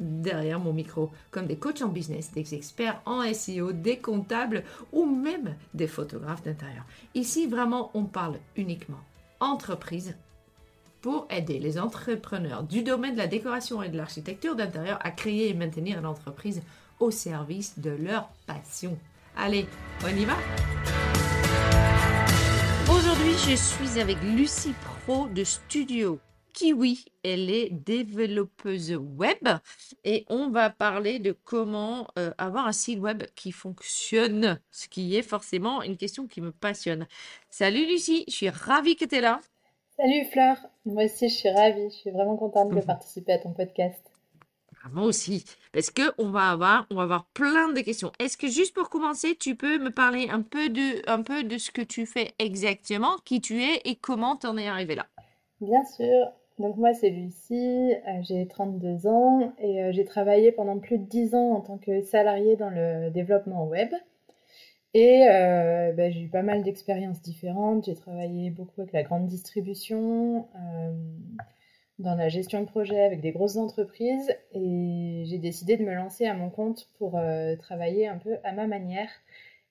derrière mon micro, comme des coachs en business, des experts en SEO, des comptables ou même des photographes d'intérieur. Ici, vraiment, on parle uniquement entreprise pour aider les entrepreneurs du domaine de la décoration et de l'architecture d'intérieur à créer et maintenir une entreprise au service de leur passion. Allez, on y va? Aujourd'hui, je suis avec Lucie Pro de Studio Kiwi. Elle est développeuse web et on va parler de comment euh, avoir un site web qui fonctionne, ce qui est forcément une question qui me passionne. Salut Lucie, je suis ravie que tu es là. Salut Fleur, moi aussi je suis ravie, je suis vraiment contente de participer à ton podcast. Ah, moi aussi, parce que on va avoir, on va avoir plein de questions. Est-ce que juste pour commencer, tu peux me parler un peu de, un peu de ce que tu fais exactement, qui tu es et comment t'en es arrivé là? Bien sûr. Donc moi, c'est Lucie, euh, j'ai 32 ans et euh, j'ai travaillé pendant plus de 10 ans en tant que salariée dans le développement web. Et euh, ben, j'ai eu pas mal d'expériences différentes. J'ai travaillé beaucoup avec la grande distribution, dans la gestion de projet avec des grosses entreprises et j'ai décidé de me lancer à mon compte pour travailler un peu à ma manière.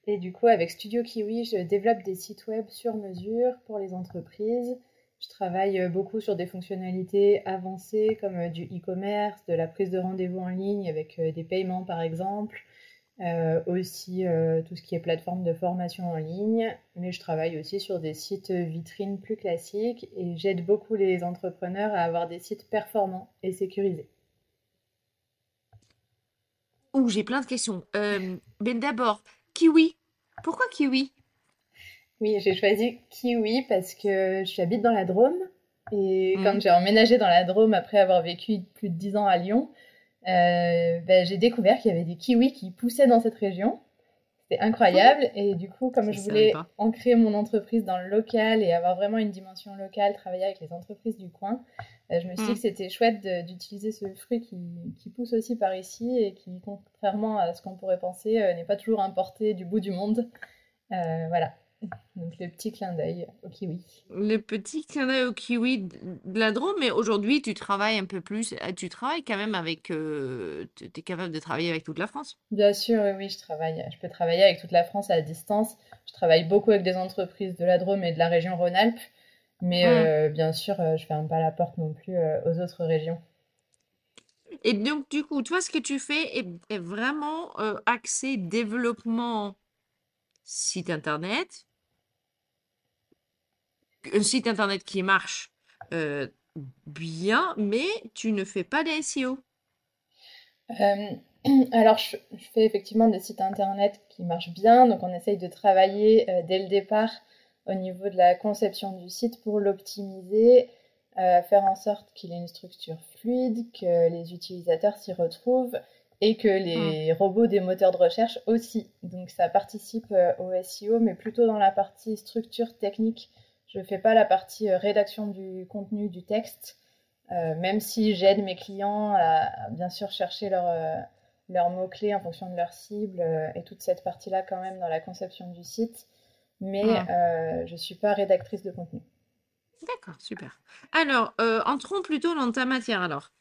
Et du coup, avec Studio Kiwi, je développe des sites web sur mesure pour les entreprises je travaille euh, beaucoup sur des fonctionnalités avancées comme euh, du e-commerce, de la prise de rendez-vous en ligne avec euh, des paiements par exemple, aussi tout ce qui est plateforme de formation en ligne, mais je travaille aussi sur des sites vitrines plus classiques et j'aide beaucoup les entrepreneurs à avoir des sites performants et sécurisés. Ouh, j'ai plein de questions. mais d'abord, Kiwi. Pourquoi Kiwi? Oui, j'ai choisi Kiwi parce que je habite dans la Drôme. Et Mhm. quand j'ai emménagé dans la Drôme après avoir vécu plus de 10 ans à Lyon, euh, ben, j'ai découvert qu'il y avait des kiwis qui poussaient dans cette région. C'était incroyable. Et du coup, comme Je voulais ancrer mon entreprise dans le local et avoir vraiment une dimension locale, travailler avec les entreprises du coin, euh, je me suis dit Mhm. que c'était chouette d'utiliser ce fruit qui, qui pousse aussi par ici et qui, contrairement à ce qu'on pourrait penser, euh, n'est pas toujours importé du bout du monde. Euh, voilà. Donc le petit clin d'œil au kiwi. Le petit clin d'œil au kiwi de la Drôme, mais aujourd'hui, tu travailles un peu plus. euh, Tu travailles quand même avec. tu es capable de travailler avec toute la France. Bien sûr, oui, oui, je travaille. Je peux travailler avec toute la France à distance. Je travaille beaucoup avec des entreprises de la Drôme et de la région Rhône-Alpes. Mais euh, bien sûr, euh, je ferme pas la porte non plus euh, aux autres régions. Et donc, du coup, toi, ce que tu fais est, est vraiment euh, axé développement site internet, un site internet qui marche euh, bien, mais tu ne fais pas de SEO. Euh, alors, je, je fais effectivement des sites internet qui marchent bien. Donc, on essaye de travailler euh, dès le départ au niveau de la conception du site pour l'optimiser, faire en sorte qu'il ait une structure fluide, que les utilisateurs s'y retrouvent et que les robots des moteurs de recherche aussi. Donc, ça participe au SEO, mais plutôt dans la partie structure technique. Je ne fais pas la partie euh, rédaction du contenu, du texte. Euh, même si j'aide mes clients à, à bien sûr chercher leurs euh, leurs mots-clés en fonction de leur cible euh, et toute cette partie-là quand même dans la conception du site, mais euh, je ne suis pas rédactrice de contenu. D'accord, super. Alors, euh, entrons plutôt dans ta matière alors.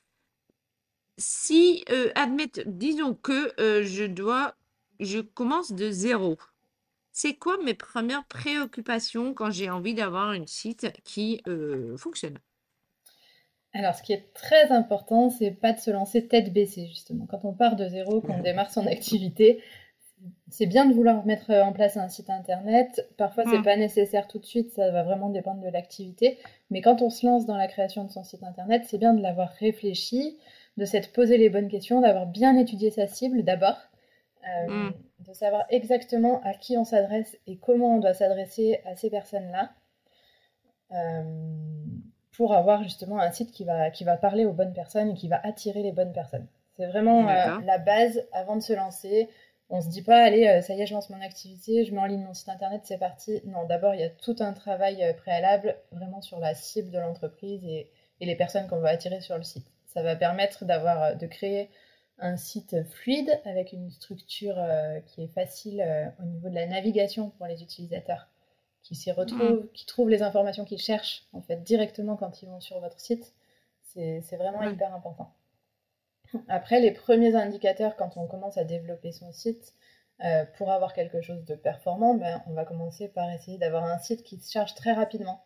Si, admettons, disons que je dois, je commence de zéro. C'est quoi mes premières préoccupations quand j'ai envie d'avoir un site qui euh, fonctionne? Alors, ce qui est très important, c'est pas de se lancer tête baissée, justement. Quand on part de zéro, qu'on démarre son activité, c'est bien de vouloir mettre en place un site internet. Parfois, c'est pas nécessaire tout de suite, ça va vraiment dépendre de l'activité. Mais quand on se lance dans la création de son site internet, c'est bien de l'avoir réfléchi, de s'être posé les bonnes questions, d'avoir bien étudié sa cible d'abord, euh, Hmm. De savoir exactement à qui on s'adresse et comment on doit s'adresser à ces personnes-là. Euh, pour avoir justement un site qui va, qui va parler aux bonnes personnes et qui va attirer les bonnes personnes. C'est vraiment euh, la base avant de se lancer. On se dit pas, allez, euh, ça y est, je lance mon activité, je mets en ligne mon site internet, c'est parti. Non, d'abord, il y a tout un travail préalable vraiment sur la cible de l'entreprise et, et les personnes qu'on va attirer sur le site. Ça va permettre d'avoir, de créer un site fluide avec une structure euh, qui est facile euh, au niveau de la navigation pour les utilisateurs qui s'y retrouvent, qui trouvent les informations qu'ils cherchent en fait directement quand ils vont sur votre site. C'est vraiment hyper important. Après, les premiers indicateurs quand on commence à développer son site, euh, pour avoir quelque chose de performant, ben, on va commencer par essayer d'avoir un site qui se charge très rapidement.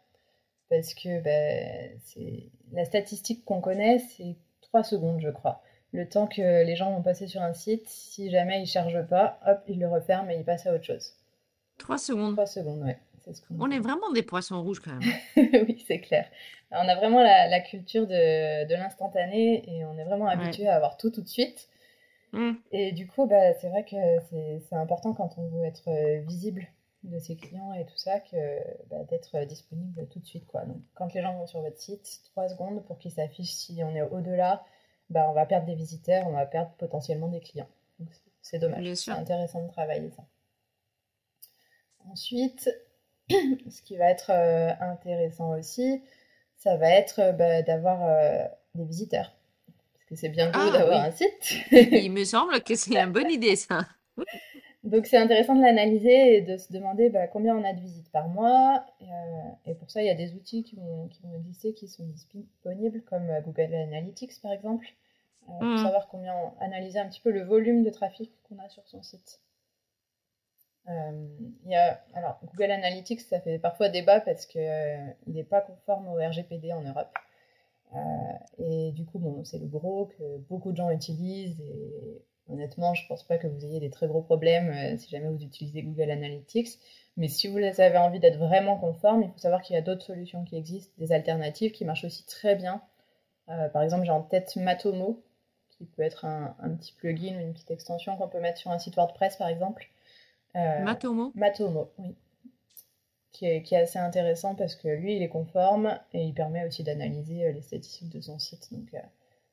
Parce que ben, la statistique qu'on connaît, c'est 3 secondes, je crois. Le temps que les gens vont passer sur un site, si jamais ils ne chargent pas, hop, ils le referment et ils passent à autre chose. Trois secondes. 3 secondes, ouais. C'est ce On est vraiment des poissons rouges quand même. oui, c'est clair. On a vraiment la, la culture de, de l'instantané et on est vraiment Ouais. habitué à avoir tout tout de suite. Hmm. Et du coup, bah, c'est vrai que c'est important quand on veut être euh, visible de ses clients et tout ça, que bah, d'être euh, disponible tout de suite, quoi. Donc, quand les gens vont sur votre site, 3 secondes pour qu'ils s'affichent si on est au-delà, bah, on va perdre des visiteurs, on va perdre potentiellement des clients. C'est dommage. C'est intéressant de travailler ça. Ensuite, ce qui va être euh, intéressant aussi, ça va être euh, bah, d'avoir euh, des visiteurs. Parce que c'est bien beau ah d'avoir un site. Il me semble que c'est une bonne idée, ça. Donc c'est intéressant de l'analyser et de se demander bah, combien on a de visites par mois. et pour ça, il y a des outils qui vont, qui vont exister, qui sont disponibles, comme Google Analytics par exemple, pour hmm. savoir combien, analyser un petit peu le volume de trafic qu'on a sur son site. Euh, y a, alors, Google Analytics, ça fait parfois débat parce qu'il euh, n'est pas conforme au RGPD en Europe. Euh, et du coup, bon, c'est le gros que beaucoup de gens utilisent. Et honnêtement, je ne pense pas que vous ayez des très gros problèmes si jamais vous utilisez Google Analytics. Mais si vous avez envie d'être vraiment conforme, il faut savoir qu'il y a d'autres solutions qui existent, des alternatives qui marchent aussi très bien. par exemple, j'ai en tête Matomo, qui peut être un, un petit plugin ou une petite extension qu'on peut mettre sur un site WordPress, par exemple euh, Matomo Matomo, oui. Qui est, qui est, assez intéressant parce que lui, il est conforme et il permet aussi d'analyser euh, les statistiques de son site. Donc, euh,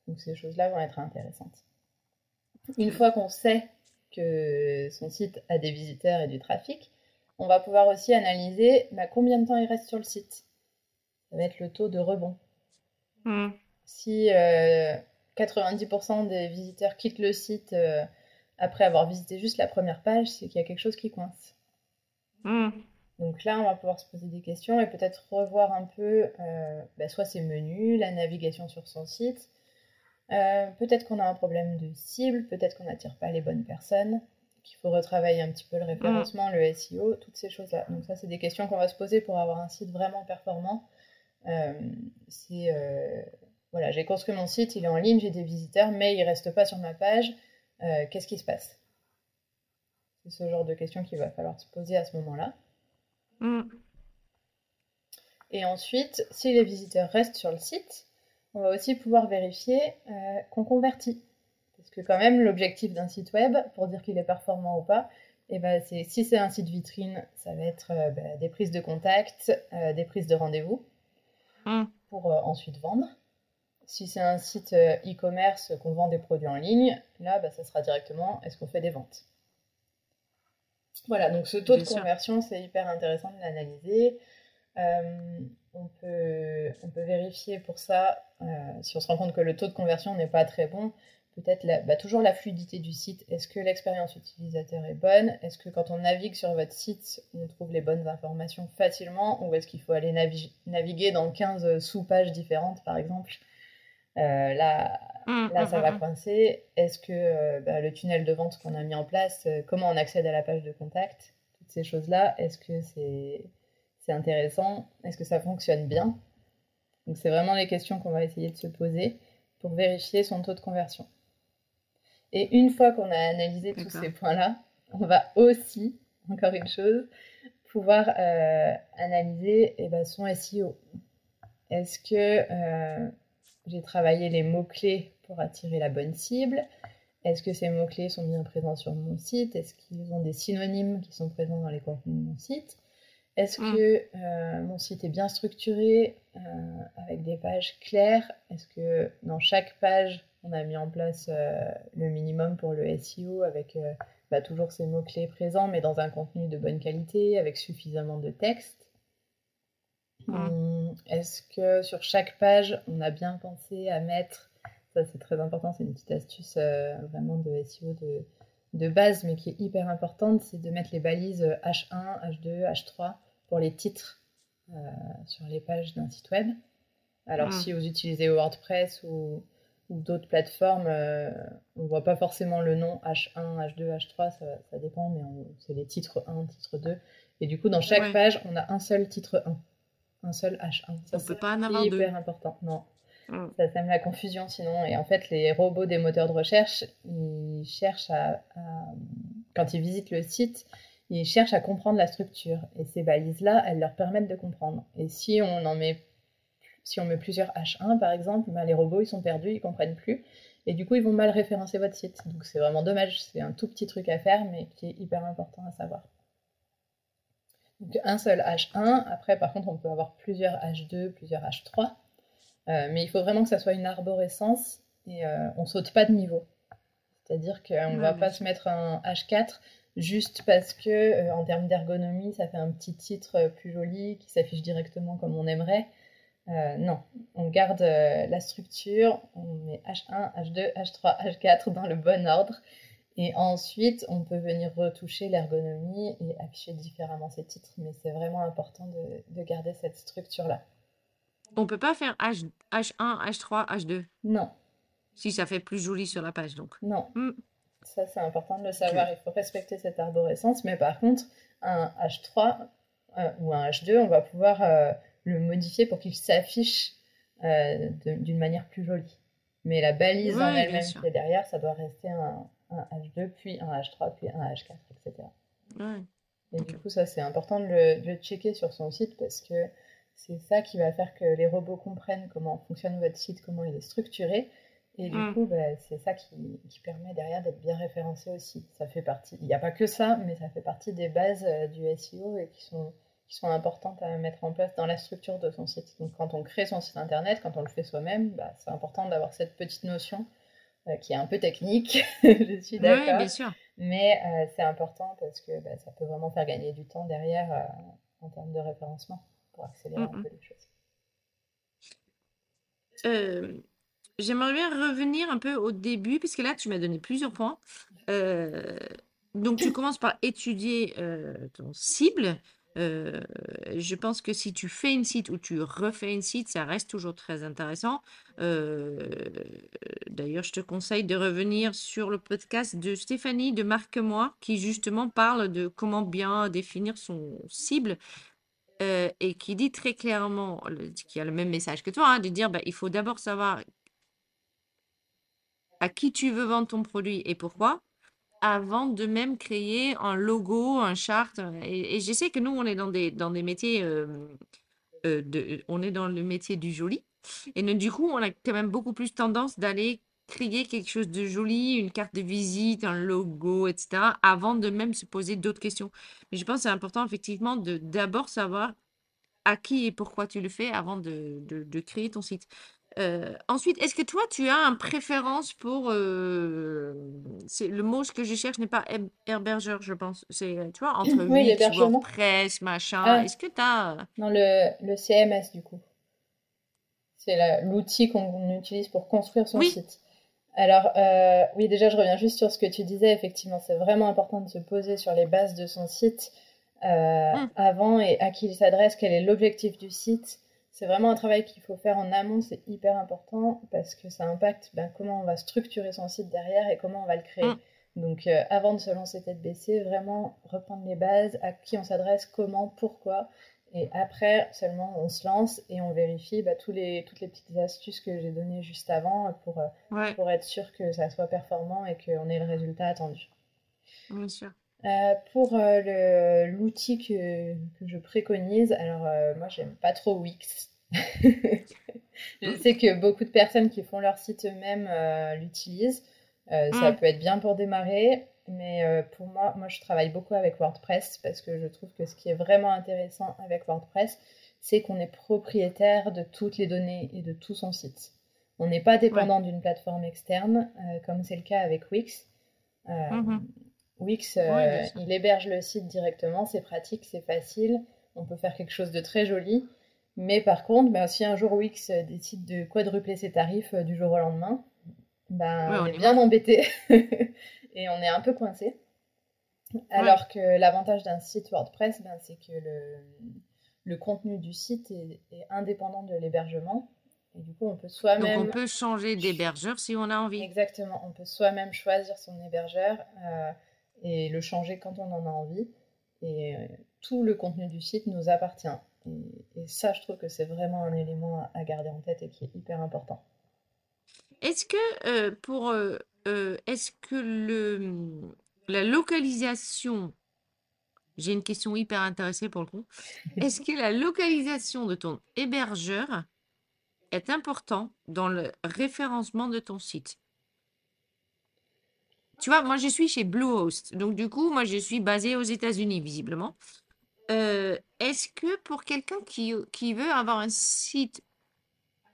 donc ces choses-là vont être intéressantes. Une fois qu'on sait que son site a des visiteurs et du trafic, on va pouvoir aussi analyser bah, combien de temps il reste sur le site. Ça va être le taux de rebond. Hmm. Si 90% des visiteurs quittent le site après avoir visité juste la première page, c'est qu'il y a quelque chose qui coince. Hmm. Donc là, on va pouvoir se poser des questions et peut-être revoir un peu euh, bah, soit ses menus, la navigation sur son site. Euh, peut-être qu'on a un problème de cible, peut-être qu'on n'attire pas les bonnes personnes, qu'il faut retravailler un petit peu le référencement, le SEO, toutes ces choses-là. Donc ça, c'est des questions qu'on va se poser pour avoir un site vraiment performant. Euh, voilà, j'ai construit mon site, il est en ligne, j'ai des visiteurs, mais il ne reste pas sur ma page. Euh, qu'est-ce qui se passe? C'est ce genre de questions qu'il va falloir se poser à ce moment-là. Mm. Et ensuite, si les visiteurs restent sur le site, on va aussi pouvoir vérifier euh, qu'on convertit. Parce que quand même, l'objectif d'un site web, pour dire qu'il est performant ou pas, eh ben, c'est si c'est un site vitrine, ça va être euh, ben, des prises de contact, des prises de rendez-vous, mm. pour ensuite vendre. Si c'est un site euh, e-commerce qu'on vend des produits en ligne, là, bah, ça sera directement est-ce qu'on fait des ventes? Voilà, donc ce taux de conversion, c'est hyper intéressant de l'analyser. Euh, on, peut, on peut vérifier pour ça, euh, si on se rend compte que le taux de conversion n'est pas très bon, peut-être bah, toujours la fluidité du site. Est-ce que l'expérience utilisateur est bonne? Est-ce que quand on navigue sur votre site, on trouve les bonnes informations facilement? Ou est-ce qu'il faut aller naviguer dans 15 sous-pages différentes, par exemple? Là, mmh, là, mmh, ça va mmh, coincer. Est-ce que euh, bah, le tunnel de vente qu'on a mis en place, euh, comment on accède à la page de contact, toutes ces choses-là, est-ce que c'est intéressant? Est-ce que ça fonctionne bien? Donc, c'est vraiment les questions qu'on va essayer de se poser pour vérifier son taux de conversion. Et une fois qu'on a analysé tous ces points-là, on va aussi, encore une chose, pouvoir analyser eh ben, son SEO. Est-ce que j'ai travaillé les mots-clés pour attirer la bonne cible. Est-ce que ces mots-clés sont bien présents sur mon site? Est-ce qu'ils ont des synonymes qui sont présents dans les contenus de mon site? Est-ce mm. que euh, mon site est bien structuré euh, avec des pages claires? Est-ce que dans chaque page, on a mis en place euh, le minimum pour le SEO avec bah, toujours ces mots-clés présents, mais dans un contenu de bonne qualité, avec suffisamment de texte? Hum, est-ce que sur chaque page, on a bien pensé à mettre, ça c'est très important, c'est une petite astuce euh, vraiment de SEO de, de, base, mais qui est hyper importante, c'est de mettre les balises H1, H2, H3 pour les titres euh, sur les pages d'un site web. Alors ah. si vous utilisez WordPress ou, ou d'autres plateformes, euh, on ne voit pas forcément le nom H1, H2, H3, ça, ça dépend, mais c'est les titres 1, titre 2. Et du coup, dans chaque page, on a un seul titre 1 un seul H1. Ça, On peut pas en avoir deux. hyper important, non. Mm. Ça sème la confusion sinon. Et en fait, les robots des moteurs de recherche, ils cherchent à, Quand ils visitent le site, ils cherchent à comprendre la structure. Et ces balises-là, elles leur permettent de comprendre. Et si on en met, si on met plusieurs H1, par exemple, ben, les robots, ils sont perdus, ils comprennent plus. Et du coup, ils vont mal référencer votre site. Donc c'est vraiment dommage. C'est un tout petit truc à faire, mais qui est hyper important à savoir. Donc un seul H1. Après, par contre, on peut avoir plusieurs H2, plusieurs H3. Euh, mais il faut vraiment que ça soit une arborescence et on saute pas de niveau. C'est-à-dire qu'on ne va pas se mettre un H4 juste parce que, en termes d'ergonomie, ça fait un petit titre plus joli qui s'affiche directement comme on aimerait. non, on garde la structure, on met H1, H2, H3, H4 dans le bon ordre et ensuite, on peut venir retoucher l'ergonomie et afficher différemment ces titres, mais c'est vraiment important de, garder cette structure-là. On peut pas faire H, H1, H3, H2 Non. Si ça fait plus joli sur la page, donc. Non. Hmm. Ça, c'est important de le savoir. Il faut respecter cette arborescence, mais par contre, un H3 euh, ou un H2, on va pouvoir euh, le modifier pour qu'il s'affiche euh, d'une manière plus jolie. Mais la balise en elle-même qui est derrière, ça doit rester un, un H2, puis un H3, puis un H4, etc. Et du coup, ça, c'est important de le, checker sur son site parce que c'est ça qui va faire que les robots comprennent comment fonctionne votre site, comment il est structuré. Et du mm. coup, bah, c'est ça qui, qui, permet derrière d'être bien référencé aussi. Ça fait partie, il n'y a pas que ça, mais ça fait partie des bases euh, du SEO et qui sont, qui sont importantes à mettre en place dans la structure de son site. Donc quand on crée son site internet, quand on le fait soi-même, bah, c'est important d'avoir cette petite notion qui est un peu technique, je suis d'accord. Oui, bien sûr. Mais euh, c'est important parce que bah, ça peut vraiment faire gagner du temps derrière euh, en termes de référencement pour accélérer un peu les choses. J'aimerais bien revenir un peu au début, puisque là, tu m'as donné plusieurs points. donc, tu commences par étudier ton cible. Euh, je pense que si tu fais une site ou tu refais une site, ça reste toujours très intéressant. Euh, d'ailleurs, je te conseille de revenir sur le podcast de Stéphanie de Marque-moi, qui justement parle de comment bien définir son cible. Euh, et qui dit très clairement, qui a le même message que toi, hein, de dire bah, il faut d'abord savoir à qui tu veux vendre ton produit et pourquoi avant de même créer un logo, un chart. Et, je sais que nous, on est dans des, dans des métiers, euh, euh, de, on est dans le métier du joli. Et du coup, on a quand même beaucoup plus tendance d'aller créer quelque chose de joli, une carte de visite, un logo, etc., avant de même se poser d'autres questions. Mais je pense que c'est important, effectivement, de d'abord savoir à qui et pourquoi tu le fais avant de, de créer ton site. Euh, ensuite, est-ce que toi, tu as une préférence pour... Euh, c'est le mot que je cherche n'est pas hébergeur, je pense. C'est, tu vois, entre oui, WordPress, machin. Ah. Est-ce que tu as... Non, le, le CMS, du coup. C'est l'outil qu'on utilise pour construire son site. Alors, euh, oui, déjà, je reviens juste sur ce que tu disais. Effectivement, c'est vraiment important de se poser sur les bases de son site mmh. avant et à qui il s'adresse, quel est l'objectif du site c'est vraiment un travail qu'il faut faire en amont, c'est hyper important parce que ça impacte ben, comment on va structurer son site derrière et comment on va le créer. Mm. Donc euh, avant de se lancer tête baissée, vraiment reprendre les bases, à qui on s'adresse, comment, pourquoi. Et après, seulement, on se lance et on vérifie bah, tous les, toutes les petites astuces que j'ai données juste avant pour, euh, pour être sûr que ça soit performant et qu'on ait le résultat attendu. Bien sûr. Euh, pour l'outil que, que, je préconise, alors moi j'aime pas trop Wix je sais que beaucoup de personnes qui font leur site eux-mêmes euh, l'utilisent. Euh, ça mm. peut être bien pour démarrer, mais euh, pour moi, moi, je travaille beaucoup avec WordPress parce que je trouve que ce qui est vraiment intéressant avec WordPress, c'est qu'on est propriétaire de toutes les données et de tout son site. On n'est pas dépendant d'une plateforme externe, comme c'est le cas avec Wix. Mm-hmm. Wix, il héberge le site directement, c'est pratique, c'est facile, on peut faire quelque chose de très joli. Mais par contre, ben, si un jour Wix décide de quadrupler ses tarifs euh, du jour au lendemain, ben, on, est bien embêté et on est un peu coincé. Alors que l'avantage d'un site WordPress, ben, c'est que le, le, contenu du site est, indépendant de l'hébergement. Et du coup, on peut soi-même. Donc, on peut changer d'hébergeur si on a envie. Exactement. On peut soi-même choisir son hébergeur euh, et le changer quand on en a envie. Et euh, tout le contenu du site nous appartient. Et, ça, je trouve que c'est vraiment un élément à, garder en tête et qui est hyper important. Est-ce que euh, pour euh, est-ce que le la localisation j'ai une question hyper intéressée pour le coup. Est-ce que la localisation de ton hébergeur est important dans le référencement de ton site? Tu vois, moi je suis chez Bluehost. Donc du coup, moi je suis basée aux États-Unis visiblement. Euh, est-ce que pour quelqu'un qui, qui veut avoir un site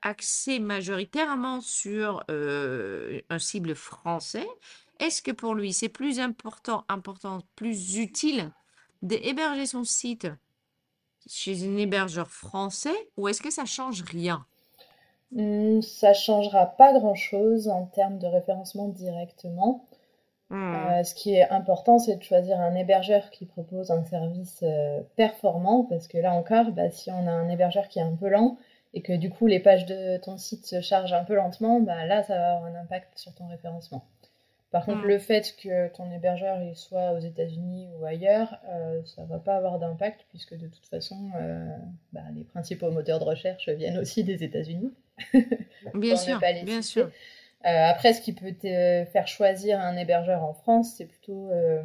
axé majoritairement sur euh, un cible français, est-ce que pour lui, c'est plus important, important, plus utile d'héberger son site chez un hébergeur français ou est-ce que ça change rien? Hmm, ça changera pas grand-chose en termes de référencement directement. Hmm. Euh, ce qui est important, c'est de choisir un hébergeur qui propose un service euh, performant, parce que là encore, bah, si on a un hébergeur qui est un peu lent et que du coup les pages de ton site se chargent un peu lentement, bah, là ça va avoir un impact sur ton référencement. Par contre, Hmm. le fait que ton hébergeur il soit aux États-Unis ou ailleurs, euh, ça va pas avoir d'impact puisque de toute façon, euh, bah, les principaux moteurs de recherche viennent aussi des États-Unis. Bien ne sûr, bien citer. sûr. Euh, après, ce qui peut te faire choisir un hébergeur en France, c'est plutôt euh,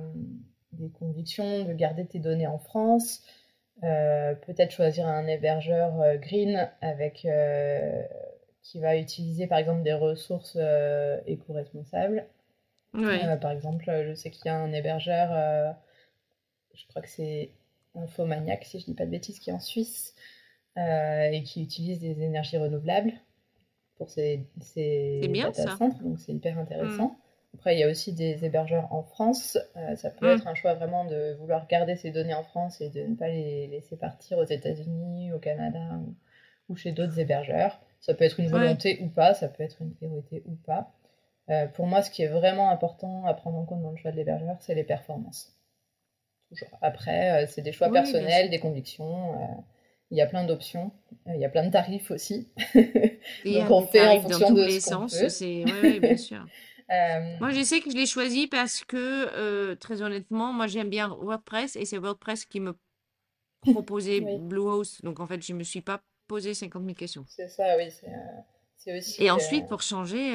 des convictions de garder tes données en France. Euh, peut-être choisir un hébergeur euh, green avec euh, qui va utiliser par exemple des ressources euh, éco-responsables. Oui. Euh, par exemple, je sais qu'il y a un hébergeur, euh, je crois que c'est Infomaniac, si je dis pas de bêtises, qui est en Suisse euh, et qui utilise des énergies renouvelables pour ses C'est bien, data centers, donc c'est hyper intéressant. Après, il y a aussi des hébergeurs en France. Euh, ça peut Mm. être un choix vraiment de vouloir garder ses données en France et de ne pas les laisser partir aux États-Unis, au Canada ou, ou chez d'autres hébergeurs. Ça peut être une Ouais. volonté ou pas, ça peut être une priorité ou pas. Euh, pour moi, ce qui est vraiment important à prendre en compte dans le choix de l'hébergeur, c'est les performances. Toujours. Après, euh, c'est des choix Oui, personnels, des convictions. Il y a plein d'options. Euh, il y a plein de tarifs aussi. Et Donc on fait en dans fonction tous de les ce qu'on sens. C'est oui, bien sûr. Euh, Moi, je sais que je l'ai choisi parce que, euh, très honnêtement, moi, j'aime bien WordPress et c'est WordPress qui me proposait oui, Bluehost. Donc, en fait, je me suis pas posé 50 000 questions. c'est ça, oui. C'est euh, aussi. Et ensuite, pour changer,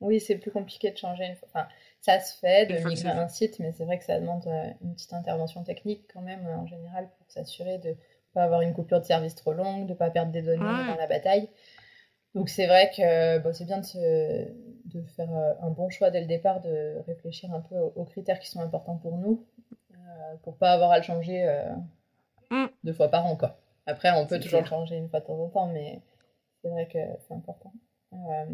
Oui, c'est plus compliqué de changer une fois. Enfin, ça se fait, de migrer un site, mais c'est vrai que ça demande euh, une petite intervention technique quand même, euh, en général, pour s'assurer de ne pas avoir une coupure de service trop longue, de ne pas perdre des données dans Ouais. la bataille. Donc c'est vrai que bon, c'est bien de, se- de faire euh, un bon choix dès le départ, de réfléchir un peu aux, critères qui sont importants pour nous, euh, pour pas avoir à le changer euh, Mm, deux fois par an, quoi. Après, on peut toujours le changer une fois de temps en temps, mais c'est vrai que c'est important. Euh,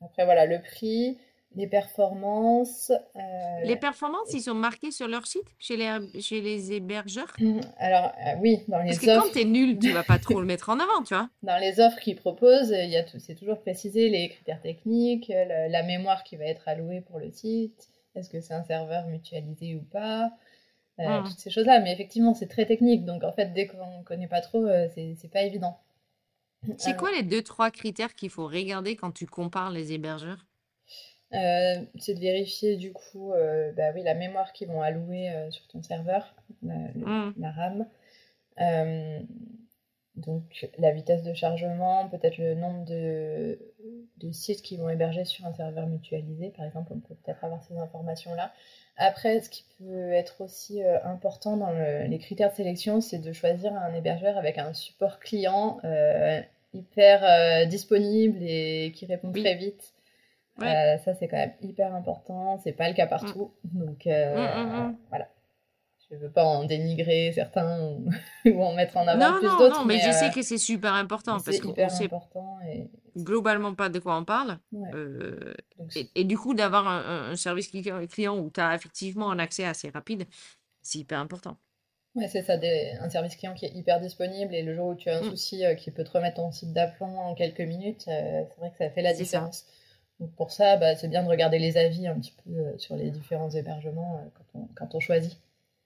après, voilà, le prix, les performances. euh, Les performances, ils sont marqués sur leur site, chez les, chez les hébergeurs? alors, euh, oui, dans Parce les que quand offres, t'es nul, tu vas pas trop le mettre en avant, tu vois. dans les offres qu'ils proposent, il y a tout, c'est toujours précisé les critères techniques, la, la mémoire qui va être allouée pour le site, est-ce que c'est un serveur mutualisé ou pas, euh, Mm. toutes ces choses-là. Mais effectivement, c'est très technique, donc en fait, dès qu'on ne connaît pas trop, euh, c'est c'est pas évident. C'est quoi les deux, trois critères qu'il faut regarder quand tu compares les hébergeurs? Euh, c'est de vérifier du coup euh, bah oui, la mémoire qu'ils vont allouer euh, sur ton serveur, la, le- Mm. la RAM. Donc la vitesse de chargement, peut-être le nombre de, de sites qui vont héberger sur un serveur mutualisé, par exemple, on peut peut-être avoir ces informations-là. Après, ce qui peut être aussi euh, important dans le- les critères de sélection, c'est de choisir un hébergeur avec un support client euh, hyper euh, disponible et qui répond Oui. très vite. Ouais. Euh, ça, c'est quand même hyper important. C'est pas le cas partout. Donc, euh, Mm, mm, mm. voilà. Je veux pas en dénigrer certains ou, ou en mettre en avant Non, plus non, d'autres, non, mais mais, je euh, sais que c'est super important parce c'est qu'on sait. Et, globalement pas de quoi on parle. ouais. Euh, Donc, et, et du coup, d'avoir un, service cli- client où tu as effectivement un accès assez rapide, c'est hyper important. ouais, c'est ça, des- un service client qui est hyper disponible et le jour où tu as un souci euh, qui peut te remettre ton site d'aplomb en quelques minutes, euh, c'est vrai que ça fait la ça. Donc pour ça, bah, c'est bien de regarder les avis un petit peu euh, sur les différents hébergements euh, quand on, quand on choisit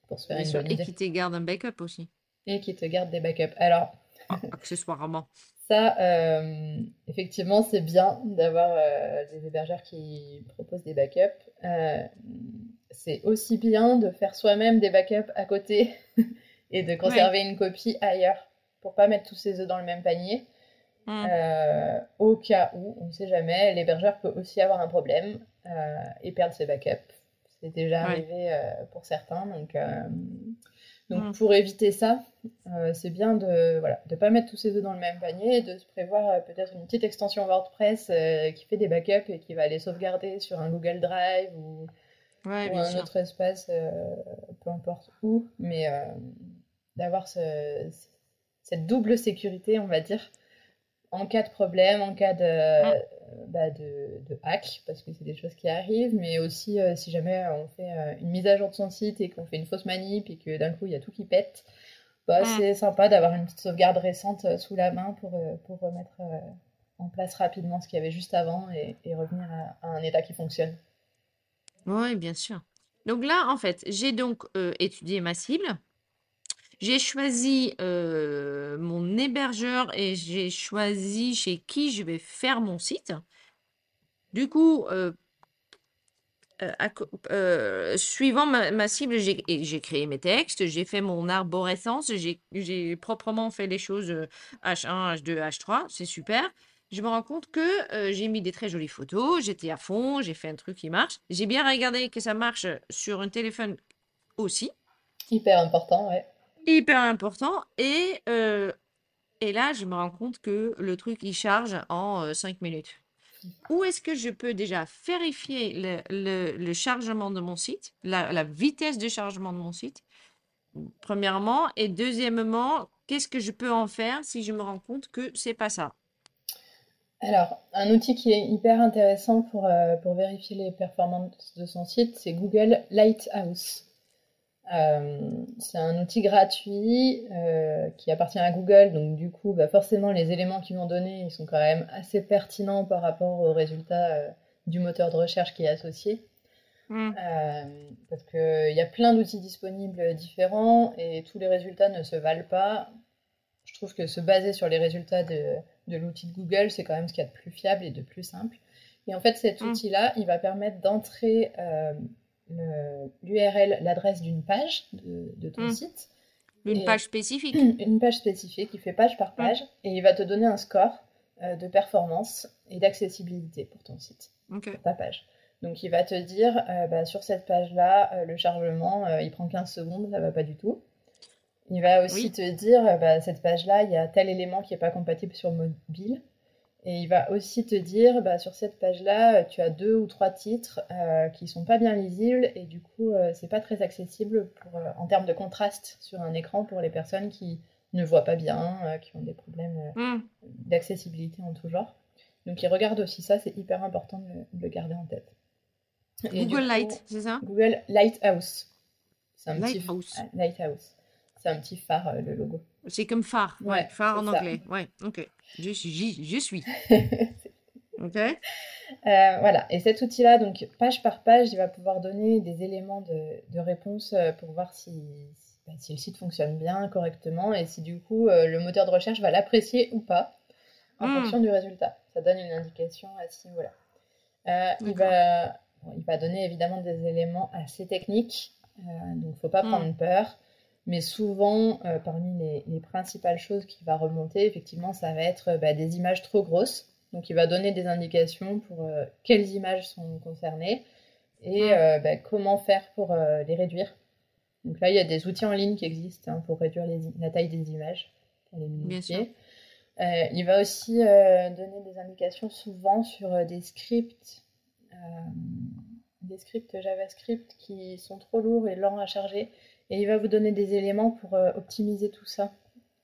pour se faire Bien une sûr. bonne Et idée. qui te garde un backup aussi, Et qui te garde des backups. Alors, a- accessoirement. Ça, euh, effectivement, c'est bien d'avoir des hébergeurs qui proposent des backups. C'est aussi bien de faire soi-même des backups à côté et de conserver une copie ailleurs pour pas mettre tous ses œufs dans le même panier. Mm. Euh, au cas où, on ne sait jamais, l'hébergeur peut aussi avoir un problème euh, et perdre ses backups. C'est déjà Ouais. arrivé euh, pour certains. Donc, euh, donc Mm. pour éviter ça, c'est bien de voilà, de pas mettre tous ses œufs dans le même panier et de se prévoir peut-être une petite extension WordPress qui fait des backups et qui va les sauvegarder sur un Google Drive ou, Ouais, ou bien un sûr. autre espace, peu importe où, mais d'avoir ce- cette double sécurité, on va dire, en cas de problème, en cas de, bah, de, de, hack, parce que c'est des choses qui arrivent, mais aussi si jamais on fait une mise à jour de son site et qu'on fait une fausse manip et que d'un coup il y a tout qui pète, bah, c'est sympa d'avoir une petite sauvegarde récente sous la main pour, pour remettre en place rapidement ce qu'il y avait juste avant et, revenir à, un état qui fonctionne. Oui, bien sûr. Donc là, en fait, j'ai donc euh, étudié ma cible. J'ai choisi euh, mon hébergeur et j'ai choisi chez qui je vais faire mon site. Du coup, euh, suivant ma, cible, j'ai créé mes textes, j'ai fait mon arborescence, j'ai proprement fait les choses H1, H2, H3, c'est super je me rends compte que euh, j'ai mis des très jolies photos, j'étais à fond, j'ai fait un truc qui marche. J'ai bien regardé que ça marche sur un téléphone aussi. Hyper important, ouais. Hyper important. Et, euh, et là, je me rends compte que le truc, il charge en 5 euh, minutes. Où est-ce que je peux déjà vérifier le, chargement de mon site, la, la vitesse de chargement de mon site, premièrement. Et deuxièmement, qu'est-ce que je peux en faire si je me rends compte que c'est pas ça? Alors, un outil qui est hyper intéressant pour, euh, pour vérifier les performances de son site, c'est Google Lighthouse. Euh, c'est un outil gratuit euh, qui appartient à Google, donc du coup, bah forcément, les éléments qu'ils m'ont donnés, ils sont quand même assez pertinents par rapport aux résultats du moteur de recherche qui est associé. Mm. parce qu'il y a plein d'outils disponibles différents et tous les résultats ne se valent pas. Je trouve que se baser sur les résultats de, de l'outil de Google, c'est quand même ce qu'il y a de plus fiable et de plus simple. Et en fait, cet mm. outil-là, il va permettre d'entrer euh, l'URL, l'adresse d'une page de, ton mm. site. Une page spécifique Une page spécifique qui fait page par page. Et il va te donner un score euh, de performance et d'accessibilité pour ton site, pour ta page. Donc il va te dire, euh, bah, sur cette page-là, le chargement, il prend 15 secondes, ça va pas du tout. Il va aussi te dire, euh, bah, cette page-là, il y a tel élément qui n'est pas compatible sur mobile. Et il va aussi te dire, bah, sur cette page-là, tu as deux ou trois titres euh, qui sont pas bien lisibles et du coup, euh, c'est pas très accessible pour, euh, en termes de contraste sur un écran pour les personnes qui ne voient pas bien, qui ont des problèmes hmm. d'accessibilité en tout genre. Donc, il regarde aussi ça, c'est hyper important de, le garder en tête. Google Light, c'est ça? Google Lighthouse. C'est un Lighthouse. Lighthouse. C'est un petit phare, euh, le logo. C'est comme phare, ouais, phare en anglais. Ouais, ok. Je, suis. Je suis. ok. Euh, voilà, et cet outil-là, donc page par page, il va pouvoir donner des éléments de, de réponse euh, pour voir si, bah, si, le site fonctionne bien, correctement, et si du coup le moteur de recherche va l'apprécier ou pas en hmm. fonction du résultat. Ça donne une indication à ce niveau-là. il, va, il va donner évidemment des éléments assez techniques, donc il ne faut pas hmm. prendre peur. Mais souvent, euh, parmi les, principales choses qui va remonter, effectivement, ça va être bah, des images trop grosses. Donc, il va donner des indications pour euh, quelles images sont concernées et euh, bah, comment faire pour les réduire. Donc là, il y a des outils en ligne qui existent hein, pour réduire la taille des images, pour les minimiser. il va aussi donner des indications souvent sur des scripts, des scripts JavaScript qui sont trop lourds et lents à charger et il va vous donner des éléments pour euh, optimiser tout ça.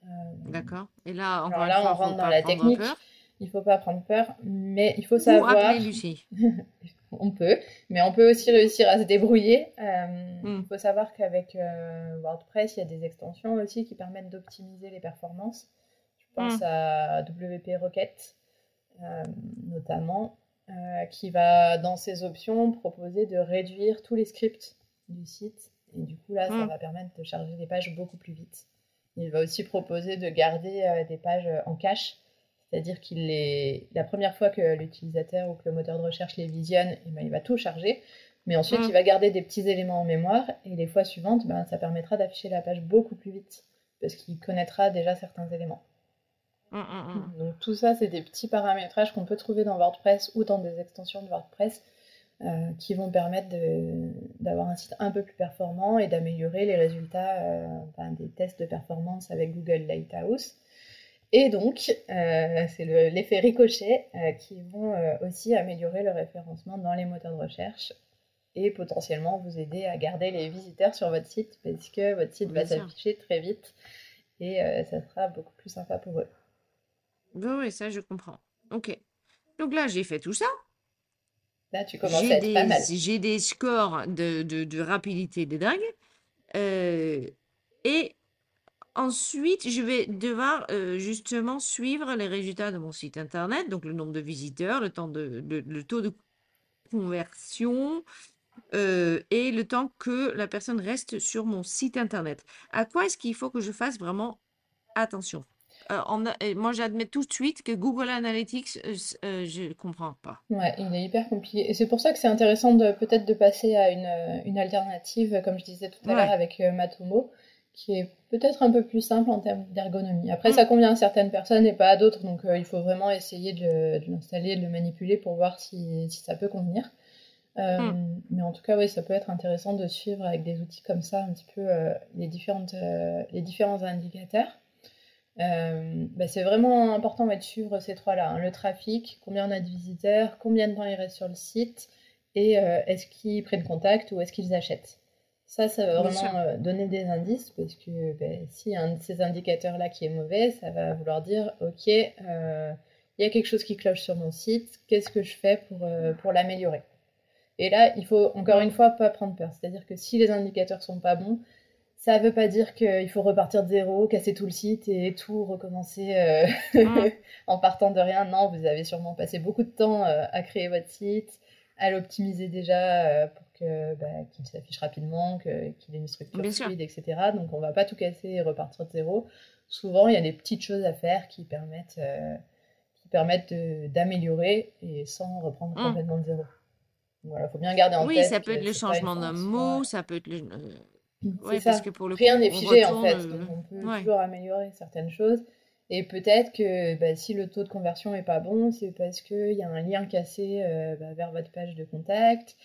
Euh, D'accord. Et là, on, là, on rentre dans la technique. Il ne faut pas prendre peur, mais il faut savoir. Lucie. on peut, mais on peut aussi réussir à se débrouiller. Euh, il hmm. faut savoir qu'avec WordPress, il y a des extensions aussi qui permettent d'optimiser les performances. Je pense hmm. à WP Rocket, notamment, qui va, dans ses options, proposer de réduire tous les scripts du site et du coup, là, ça mm. va permettre de charger des pages beaucoup plus vite. Il va aussi proposer de garder euh, des pages euh, en cache, c'est-à-dire qu'il les... la première fois que l'utilisateur ou que le moteur de recherche les visionne, eh ben, il va tout charger, mais ensuite mm. il va garder des petits éléments en mémoire, et les fois suivantes, ben, ça permettra d'afficher la page beaucoup plus vite, parce qu'il connaîtra déjà certains éléments. Mm, Donc tout ça, c'est des petits paramétrages qu'on peut trouver dans WordPress ou dans des extensions de WordPress euh, qui vont permettre d'avoir un site un peu plus performant et d'améliorer les résultats euh, des tests de performance avec Google Lighthouse. Et donc, euh, c'est l'effet ricochet qui vont aussi améliorer le référencement dans les moteurs de recherche et potentiellement vous aider à garder les visiteurs sur votre site parce que votre site va s'afficher très vite et ça sera beaucoup plus sympa pour eux. Oui, oui, ça, je comprends. Ok. Donc là, j'ai fait tout ça. Là, tu commences à être pas mal. J'ai des scores de, de, de rapidité de dingue. Euh, et ensuite, je vais devoir euh, justement suivre les résultats de mon site internet, donc le nombre de visiteurs, le, temps de, le taux de conversion euh, et le temps que la personne reste sur mon site internet. À quoi est-ce qu'il faut que je fasse vraiment attention? Moi, j'admets tout de suite que Google Analytics, je ne comprends pas. Ouais, il est hyper compliqué. Et c'est pour ça que c'est intéressant de peut-être de passer à une, une, alternative, comme je disais tout à l'heure, avec Matomo, qui est peut-être un peu plus simple en termes d'ergonomie. Après, ça convient à certaines personnes et pas à d'autres, donc il faut vraiment essayer de, l'installer, de le manipuler pour voir si, si ça peut convenir. Mais en tout cas, oui, ça peut être intéressant de suivre avec des outils comme ça un petit peu les, différentes, les différents indicateurs. Euh, bah, c'est vraiment important de suivre ces trois-là. Hein. Le trafic, combien on a de visiteurs, combien de temps ils restent sur le site, et euh, est-ce qu'ils prennent contact ou est-ce qu'ils achètent. Ça, ça va vraiment euh, donner des indices, parce que ben, si un de ces indicateurs-là qui est mauvais, ça va vouloir dire, OK, il y a quelque chose qui cloche sur mon site, qu'est-ce que je fais pour, pour l'améliorer? Et là, il faut encore une fois pas prendre peur. C'est-à-dire que si les indicateurs sont pas bons, ça ne veut pas dire qu'il faut repartir de zéro, casser tout le site et tout recommencer euh, mm. en partant de rien. Non, vous avez sûrement passé beaucoup de temps euh, à créer votre site, à l'optimiser déjà euh, pour que bah, qu'il s'affiche rapidement, qu'il ait une structure fluide, etc. Donc on ne va pas tout casser et repartir de zéro. Souvent, il y a des petites choses à faire qui permettent, qui permettent d'améliorer et sans reprendre mm. complètement de zéro. Voilà, faut bien garder en tête. Oui, ça peut être le changement d'un mot, ça peut être le, oui, parce que pour le Rien n'est figé en fait, on peut toujours améliorer certaines choses. Et peut-être que bah, si le taux de conversion n'est pas bon, c'est parce qu'il y a un lien cassé euh, bah, vers votre page de contact.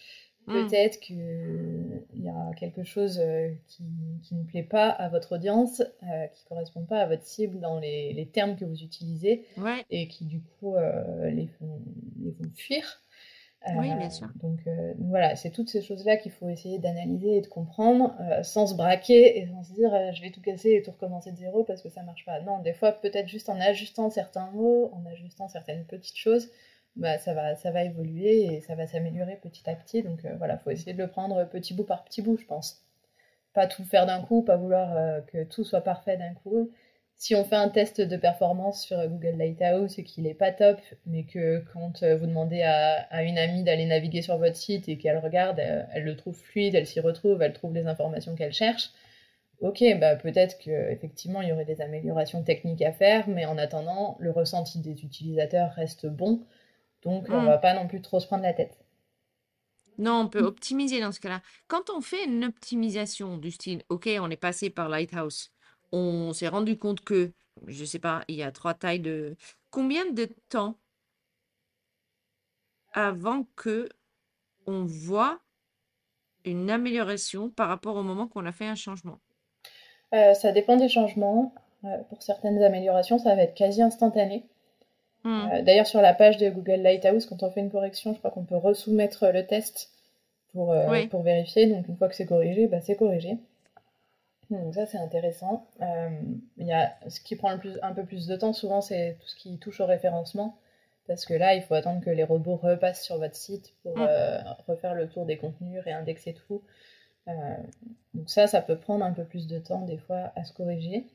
Hmm. Peut-être qu'il y a quelque chose euh, qui, qui, ne plaît pas à votre audience, euh, qui ne correspond pas à votre cible dans les, les termes que vous utilisez et qui du coup les font, les, font, fuir. Oui, bien sûr. Euh, donc, voilà, c'est toutes ces choses-là qu'il faut essayer d'analyser et de comprendre euh, sans se braquer et sans se dire euh, je vais tout casser et tout recommencer de zéro parce que ça marche pas. Non, des fois, peut-être juste en ajustant certains mots, en ajustant certaines petites choses, bah, ça, va, ça va évoluer et ça va s'améliorer petit à petit. Donc voilà, il faut essayer de le prendre petit bout par petit bout, je pense. Pas tout faire d'un coup, pas vouloir que tout soit parfait d'un coup si on fait un test de performance sur Google Lighthouse et qu'il n'est pas top, mais que quand euh, vous demandez à, une amie d'aller naviguer sur votre site et qu'elle regarde, elle, le trouve fluide, elle s'y retrouve, elle trouve les informations qu'elle cherche, ok, bah peut-être qu'effectivement il y aurait des améliorations techniques à faire, mais en attendant, le ressenti des utilisateurs reste bon, donc on on hmm. va pas non plus trop se prendre la tête. Non, on peut optimiser dans ce cas-là. Quand on fait une optimisation du style, ok, on est passé par Lighthouse, on s'est rendu compte que, je sais pas, il y a trois tailles de... Combien de temps avant que on voit une amélioration par rapport au moment qu'on a fait un changement? Euh, Ça dépend des changements. Euh, pour certaines améliorations, ça va être quasi instantané. Hmm. Euh, d'ailleurs, sur la page de Google Lighthouse, quand on fait une correction, je crois qu'on peut resoumettre le test pour, pour vérifier. Donc, une fois que c'est corrigé, bah, c'est corrigé. Donc ça c'est intéressant. Euh, il y a, ce qui prend le plus, un peu plus de temps souvent c'est tout ce qui touche au référencement. Parce que là, il faut attendre que les robots repassent sur votre site pour mm. euh, refaire le tour des contenus, réindexer tout. Euh, donc ça, ça peut prendre un peu plus de temps des fois à se corriger.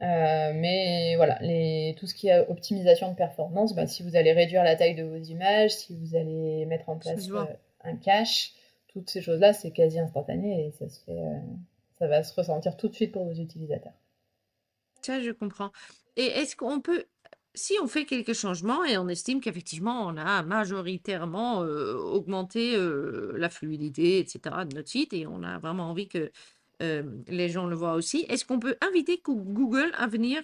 mais voilà, les, tout ce qui est optimisation de performance, bah, si vous allez réduire la taille de vos images, si vous allez mettre en place un cache, toutes ces choses-là, c'est quasi instantané et ça se fait ça va se ressentir tout de suite pour vos utilisateurs. Ça, je comprends. Et est-ce qu'on peut, si on fait quelques changements et on estime qu'effectivement on a majoritairement euh, augmenté euh, la fluidité, etc. de notre site et on a vraiment envie que euh, les gens le voient aussi, est-ce qu'on peut inviter Google à venir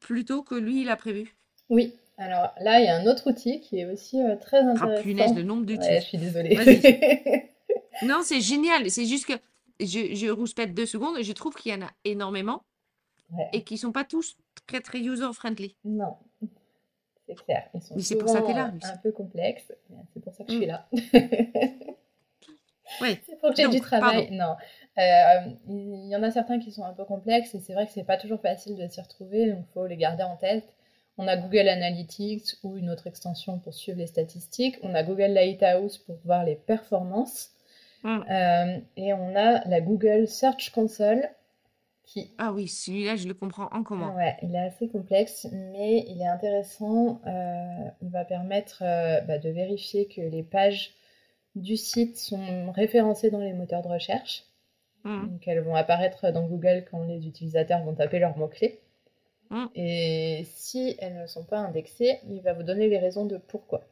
plus tôt que lui il a prévu? Oui. Alors là, il y a un autre outil qui est aussi très intéressant. Ah, punaise, le nombre d'outils. je suis désolée. non, c'est génial. C'est juste que je, je rouspète deux secondes je trouve qu'il y en a énormément et qui sont pas tous très très user-friendly. Non, c'est clair. Ils sont c'est pour ça que là. un peu complexes. C'est pour ça que je suis mm. là. oui. C'est pour que j'ai du travail. Non. Euh, il y en a certains qui sont un peu complexes et c'est vrai que c'est pas toujours facile de s'y retrouver, donc il faut les garder en tête. On a Google Analytics ou une autre extension pour suivre les statistiques. On a Google Lighthouse pour voir les performances. Mm. Euh, et on a la Google Search Console qui Ah oui, celui-là, je le comprends encore moins. Ouais, il est assez complexe, mais il est intéressant. Euh, il va permettre euh, bah, de vérifier que les pages du site sont référencées dans les moteurs de recherche. Mm. Donc elles vont apparaître dans Google quand les utilisateurs vont taper leurs mots-clés. Mm. Et si elles ne sont pas indexées, il va vous donner les raisons de pourquoi.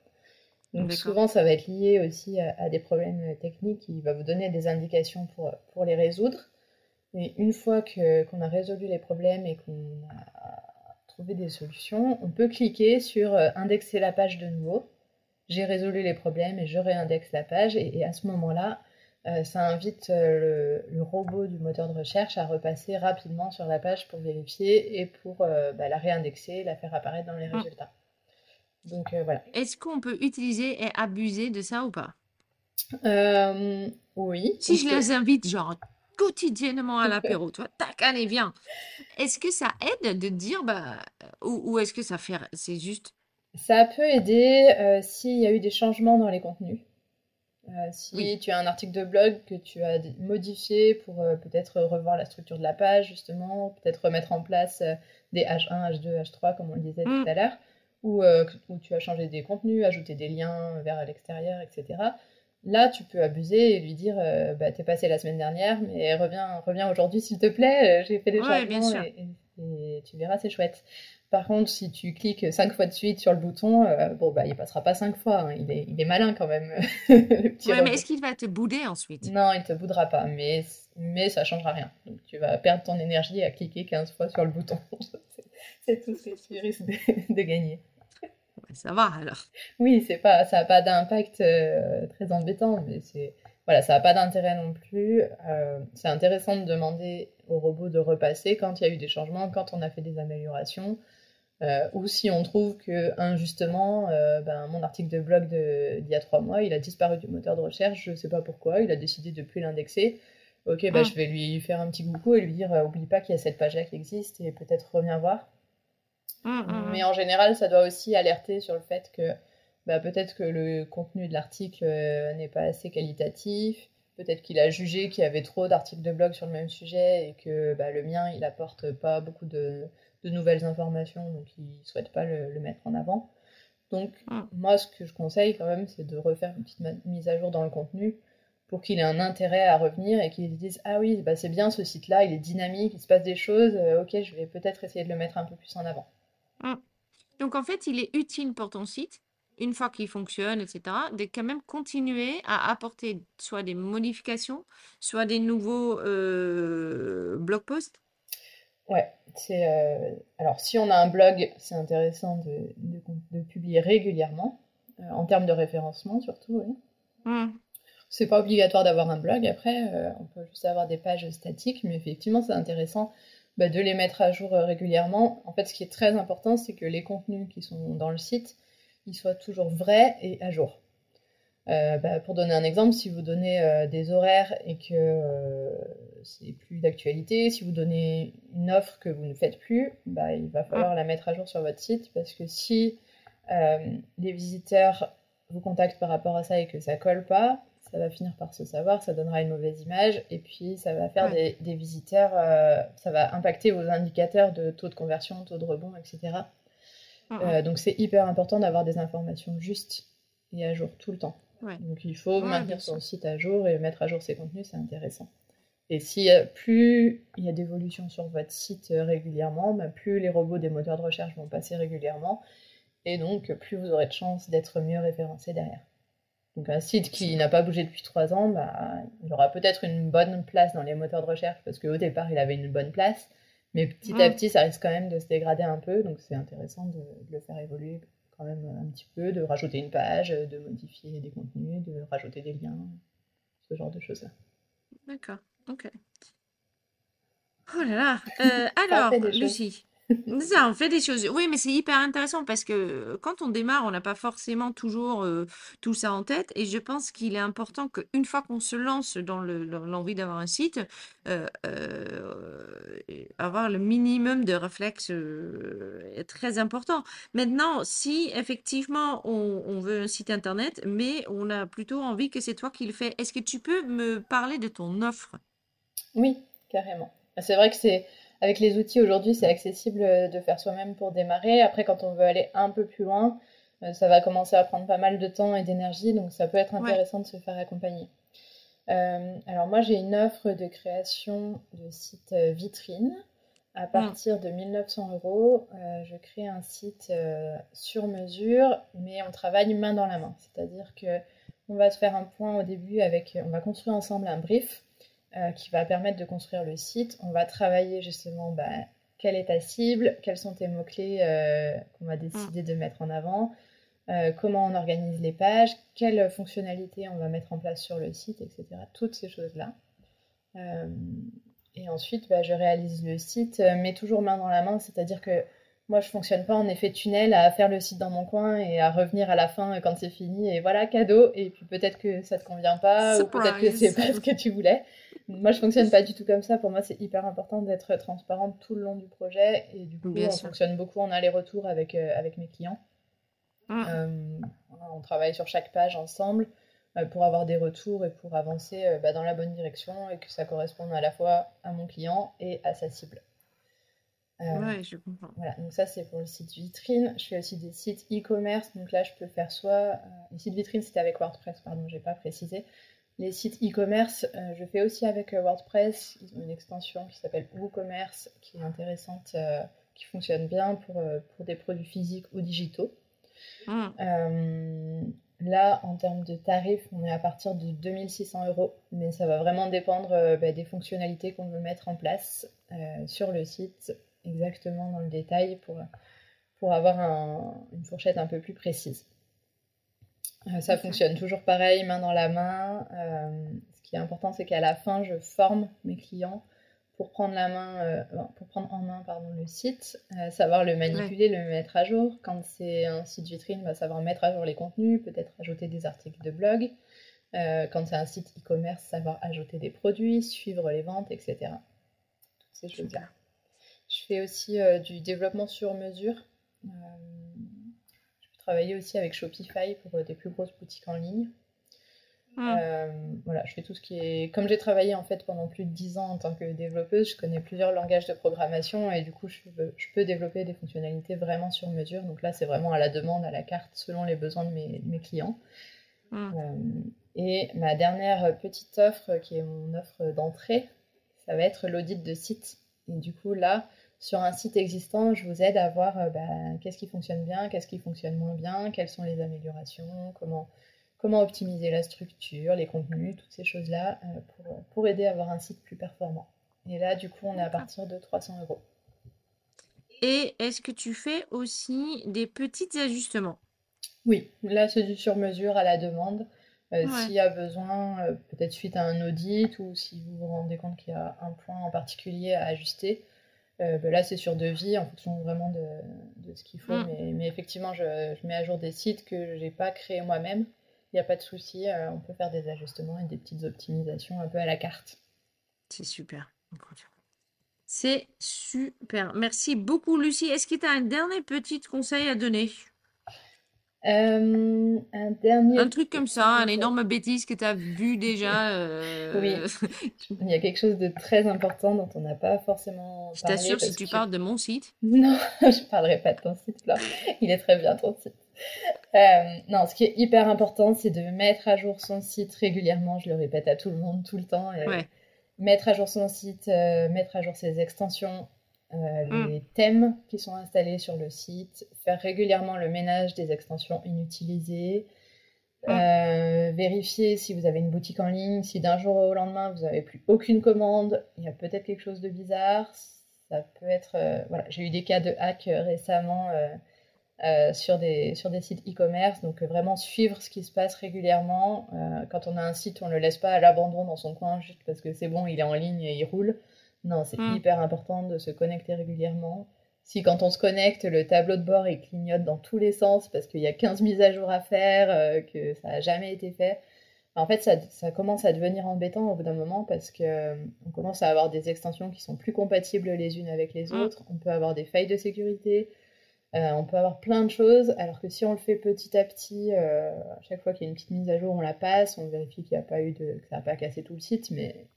Donc souvent ça va être lié aussi à, à des problèmes techniques, il va vous donner des indications pour, pour les résoudre. Et une fois que, qu'on a résolu les problèmes et qu'on a trouvé des solutions, on peut cliquer sur euh, indexer la page de nouveau. J'ai résolu les problèmes et je réindexe la page. Et, et à ce moment-là, euh, ça invite euh, le, le robot du moteur de recherche à repasser rapidement sur la page pour vérifier et pour euh, bah, la réindexer, la faire apparaître dans les Mm. résultats. Donc euh, voilà. Est-ce qu'on peut utiliser et abuser de ça ou pas? Euh, oui, Si je les invite, genre, quotidiennement à l'apéro, tu vois, tac, allez, viens. Est-ce que ça aide de dire, bah, ou, ou est-ce que ça fait, c'est juste, Ça peut aider euh, s'il y a eu des changements dans les contenus. Euh, si Oui. tu as un article de blog que tu as modifié pour peut-être revoir la structure de la page, justement, peut-être remettre en place des H1, H2, H3, comme on le disait Mm. tout à l'heure, ou euh, où tu as changé des contenus, ajouté des liens vers l'extérieur, etc. Là, tu peux abuser et lui dire euh, bah, T'es passé la semaine dernière, mais reviens, reviens aujourd'hui, s'il te plaît, euh, j'ai fait des Ouais, bien changements et- et tu verras, c'est chouette. Par contre, si tu cliques cinq fois de suite sur le bouton, euh, bon, bah, il passera pas cinq fois. hein. Il est, il est malin quand même, le petit Ouais, mais est-ce qu'il va te bouder ensuite? Non, il te boudera pas, mais, mais ça changera rien. Donc tu vas perdre ton énergie à cliquer 15 fois sur le bouton. C'est- C'est tout ce que tu risques de, de gagner. Ouais, ça va alors. Oui, c'est pas, ça n'a pas d'impact euh, très embêtant, mais c'est, voilà, ça n'a pas d'intérêt non plus. Euh, c'est intéressant de demander au robot de repasser quand il y a eu des changements, quand on a fait des améliorations, euh, ou si on trouve que injustement, euh, ben, mon article de blog d'il y a trois mois, il a disparu du moteur de recherche, je sais pas pourquoi, il a décidé de plus l'indexer. Ok, bah, Mm. je vais lui faire un petit coucou et lui dire, euh, oublie pas qu'il y a cette page-là qui existe et peut-être reviens voir. Hum, hum. Mais en général, ça doit aussi alerter sur le fait que bah, peut-être que le contenu de l'article euh, n'est pas assez qualitatif, peut-être qu'il a jugé qu'il y avait trop d'articles de blog sur le même sujet et que bah, le mien, il apporte pas beaucoup de, de nouvelles informations, donc il souhaite pas le, le mettre en avant. Donc Mm. moi, ce que je conseille quand même, c'est de refaire une petite mise à jour dans le contenu pour qu'il ait un intérêt à revenir et qu'il se dise ah oui, bah, c'est bien ce site-là, il est dynamique, il se passe des choses, euh, ok, je vais peut-être essayer de le mettre un peu plus en avant. Donc en fait, il est utile pour ton site, une fois qu'il fonctionne, etc., de quand même continuer à apporter soit des modifications, soit des nouveaux euh, blog posts. Ouais, c'est euh, alors si on a un blog, c'est intéressant de, de, de publier régulièrement, euh, en termes de référencement surtout. oui. Hum. C'est pas obligatoire d'avoir un blog, après, euh, on peut juste avoir des pages statiques, mais effectivement, c'est intéressant bah, de les mettre à jour régulièrement. En fait, ce qui est très important, c'est que les contenus qui sont dans le site, ils soient toujours vrais et à jour. Bah, pour donner un exemple, si vous donnez des horaires et que c'est plus d'actualité, si vous donnez une offre que vous ne faites plus, bah, il va falloir la mettre à jour sur votre site parce que si euh, les visiteurs vous contactent par rapport à ça et que ça colle pas, ça va finir par se savoir, ça donnera une mauvaise image et puis ça va faire Ouais. des, des visiteurs, euh, ça va impacter vos indicateurs de taux de conversion, taux de rebond, etc. Hum. Euh, donc c'est hyper important d'avoir des informations justes et à jour tout le temps. Ouais. Donc il faut Ouais, maintenir son site à jour et mettre à jour ses contenus, c'est intéressant. Et si euh, plus il y a d'évolution sur votre site euh, régulièrement, bah, plus les robots des moteurs de recherche vont passer régulièrement, et donc plus vous aurez de chances d'être mieux référencé derrière. Donc un site qui n'a pas bougé depuis trois ans, bah, il aura peut-être une bonne place dans les moteurs de recherche parce qu'au départ il avait une bonne place, mais petit à petit ça risque quand même de se dégrader un peu, donc c'est intéressant de, de le faire évoluer quand même un petit peu, de rajouter une page, de modifier des contenus, de rajouter des liens, ce genre de choses-là. D'accord, ok. Oh là là. Euh, alors, fait des choses. Lucie, ça, on fait des choses. Oui, mais c'est hyper intéressant parce que quand on démarre, on n'a pas forcément toujours euh, tout ça en tête. Et je pense qu'il est important qu'une fois qu'on se lance dans le- dans l'envie d'avoir un site, euh, euh, avoir le minimum de réflexes est très important. Maintenant, si effectivement on, on veut un site internet, mais on a plutôt envie que c'est toi qui le fais, est-ce que tu peux me parler de ton offre? Oui, carrément. C'est vrai que c'est avec les outils aujourd'hui, c'est accessible de faire soi-même pour démarrer. Après, quand on veut aller un peu plus loin, ça va commencer à prendre pas mal de temps et d'énergie, donc ça peut être intéressant de se faire accompagner. Euh, alors moi j'ai une offre de création de site euh, vitrine. À mm. partir de 1900 euros, euh, je crée un site sur mesure, mais on travaille main dans la main. C'est-à-dire que on va se faire un point au début avec, on va construire ensemble un brief qui va permettre de construire le site. On va travailler justement bah, quelle est ta cible, quels sont tes mots-clés qu'on va décider de mettre en avant, euh, comment on organise les pages, quelles fonctionnalités on va mettre en place sur le site, etc. Toutes ces choses-là. Euh, et ensuite, bah, je réalise le site, euh, mais toujours main dans la main, c'est-à-dire que moi, je fonctionne pas en effet tunnel à faire le site dans mon coin et à revenir à la fin quand c'est fini et voilà, cadeau. Et puis peut-être que ça te convient pas ou peut-être que c'est pas ce que tu voulais. Moi, je fonctionne pas du tout comme ça. Pour moi, c'est hyper important d'être transparente tout le long du projet et du coup, on fonctionne beaucoup en aller-retour avec, avec mes clients. Mm. Euh, on travaille sur chaque page ensemble euh, pour avoir des retours et pour avancer euh, bah, dans la bonne direction et que ça corresponde à la fois à mon client et à sa cible. Ouais, je comprends. Voilà, donc ça c'est pour le site vitrine. Je fais aussi des sites e-commerce, donc là je peux faire soit. les sites vitrine c'était avec WordPress, pardon, j'ai pas précisé. Les sites e-commerce, je fais aussi avec WordPress. Ils ont une extension qui s'appelle WooCommerce qui est intéressante, qui fonctionne bien pour, pour des produits physiques ou digitaux. Euh, là, en termes de tarifs, on est à partir de 2600 euros, mais ça va vraiment dépendre euh, bah, des fonctionnalités qu'on veut mettre en place euh, sur le site, exactement dans le détail, pour, pour avoir une fourchette un peu plus précise. ça fonctionne toujours pareil, main dans la main. ce qui est important, c'est qu'à la fin, je forme mes clients pour prendre la main, euh, pour prendre en main pardon, le site, euh, savoir le manipuler, le mettre à jour. Quand c'est un site vitrine, bah, savoir mettre à jour les contenus, peut-être ajouter des articles de blog. Euh, quand c'est un site e-commerce, savoir ajouter des produits, suivre les ventes, etc. Toutes ces choses-là. Je fais aussi du développement sur mesure. je peux travailler aussi avec Shopify pour des plus grosses boutiques en ligne. Euh, voilà, je fais tout ce qui est. Comme j'ai travaillé en fait pendant plus de 10 ans en tant que développeuse, je connais plusieurs langages de programmation et du coup, je peux, je peux développer des fonctionnalités vraiment sur mesure. Donc là, c'est vraiment à la demande, à la carte, selon les besoins de mes, mes clients. Euh, et ma dernière petite offre, qui est mon offre d'entrée, ça va être l'audit de site. Et du coup, là, sur un site existant, je vous aide à voir euh, bah, qu'est-ce qui fonctionne bien, qu'est-ce qui fonctionne moins bien, quelles sont les améliorations, comment comment optimiser la structure, les contenus, toutes ces choses-là euh, pour, pour, aider à avoir un site plus performant. Et là, du coup, on est à partir de 300 euros. Et est-ce que tu fais aussi des petits ajustements? Oui, là, c'est du sur-mesure à la demande. Euh, s'il y a besoin, euh, peut-être suite à un audit ou si vous vous rendez compte qu'il y a un point en particulier à ajuster, ben là, c'est sur devis en fonction vraiment de, de ce qu'il faut. Mm. Mais, mais, effectivement, je, je, mets à jour des sites que je n'ai pas créés moi-même il n'y a pas de souci, euh, on peut faire des ajustements et des petites optimisations un peu à la carte. C'est super. C'est super. Merci beaucoup, Lucie. Est-ce que tu as un dernier petit conseil à donner? Euh, un dernier. Un truc comme ça, un énorme bêtise que tu as vu déjà. Euh, oui. Il y a quelque chose de très important dont on n'a pas forcément. Je t'assure, si tu parles de mon site? Non, je ne parlerai pas de ton site là. Il est très bien ton site. Euh, non, ce qui est hyper important, c'est de mettre à jour son site régulièrement. Je le répète à tout le monde tout le temps. Mettre à jour son site, mettre à jour ses extensions, euh, mm. les thèmes qui sont installés sur le site, faire régulièrement le ménage des extensions inutilisées, mm. vérifier si vous avez une boutique en ligne, si d'un jour au lendemain vous n'avez plus aucune commande, il y a peut-être quelque chose de bizarre. Ça peut être. voilà, j'ai eu des cas de hack récemment euh, sur, des, sur des sites e-commerce. Donc, euh, vraiment suivre ce qui se passe régulièrement. Euh, quand on a un site, on ne le laisse pas à l'abandon dans son coin juste parce que c'est bon, il est en ligne et il roule. Non, c'est mm. hyper important de se connecter régulièrement. Si quand on se connecte, le tableau de bord il clignote dans tous les sens parce qu'il y a 15 mises à jour à faire, que ça n'a jamais été fait, En fait, ça, commence à devenir embêtant au bout d'un moment parce que on commence à avoir des extensions qui sont plus compatibles les unes avec les mm. autres. On peut avoir des failles de sécurité. on peut avoir plein de choses, alors que si on le fait petit à petit, à chaque fois qu'il y a une petite mise à jour, on la passe, on vérifie qu'il n'y a pas eu de, que ça n'a pas cassé tout le site, mais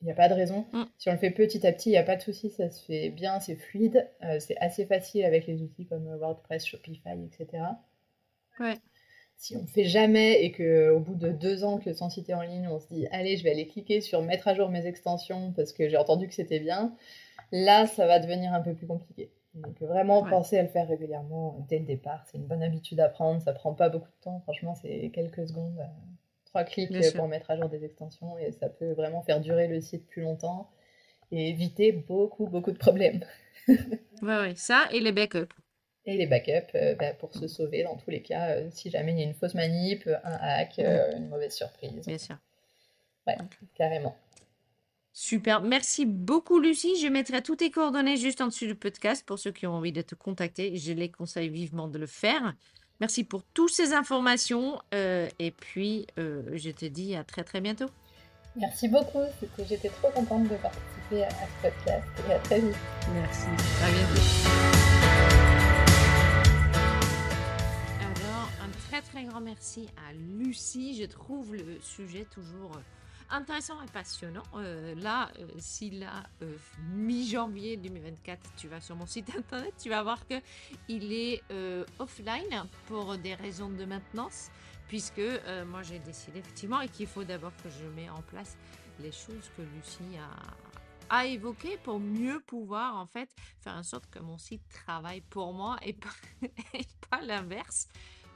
il n'y a pas de raison. Mm. Si on le fait petit à petit, il n'y a pas de souci, ça se fait bien, c'est fluide, euh, c'est assez facile avec les outils comme WordPress, Shopify, etc. Ouais. Si on ne fait jamais et qu'au bout de deux ans que son site est en ligne, on se dit allez, je vais aller cliquer sur mettre à jour mes extensions parce que j'ai entendu que c'était bien, là, ça va devenir un peu plus compliqué. Donc vraiment, pensez à le faire régulièrement dès le départ. C'est une bonne habitude à prendre, ça prend pas beaucoup de temps, franchement, c'est quelques secondes. Euh, trois clics pour mettre à jour des extensions et ça peut vraiment faire durer le site plus longtemps et éviter beaucoup, beaucoup de problèmes. oui, ouais, ça et les backups. Et les backups euh, bah, pour se sauver dans tous les cas, euh, si jamais il y a une fausse manip, un hack, euh, une mauvaise surprise. Bien sûr. Ouais, carrément. Super, merci beaucoup Lucie. Je mettrai toutes tes coordonnées juste en dessous du podcast pour ceux qui ont envie de te contacter. Je les conseille vivement de le faire. Merci pour toutes ces informations euh, et puis euh, je te dis à très très bientôt. Merci beaucoup, j'étais trop contente de participer à ce podcast et à très vite. Merci, à bientôt. Alors, un très très grand merci à Lucie. Je trouve le sujet toujours intéressant et passionnant. Euh, là, euh, si là, euh, mi-janvier 2024, tu vas sur mon site internet, tu vas voir que il est offline pour des raisons de maintenance, puisque moi j'ai décidé effectivement et qu'il faut d'abord que je mette en place les choses que Lucie a, évoquées pour mieux pouvoir en fait faire en sorte que mon site travaille pour moi et pas l'inverse.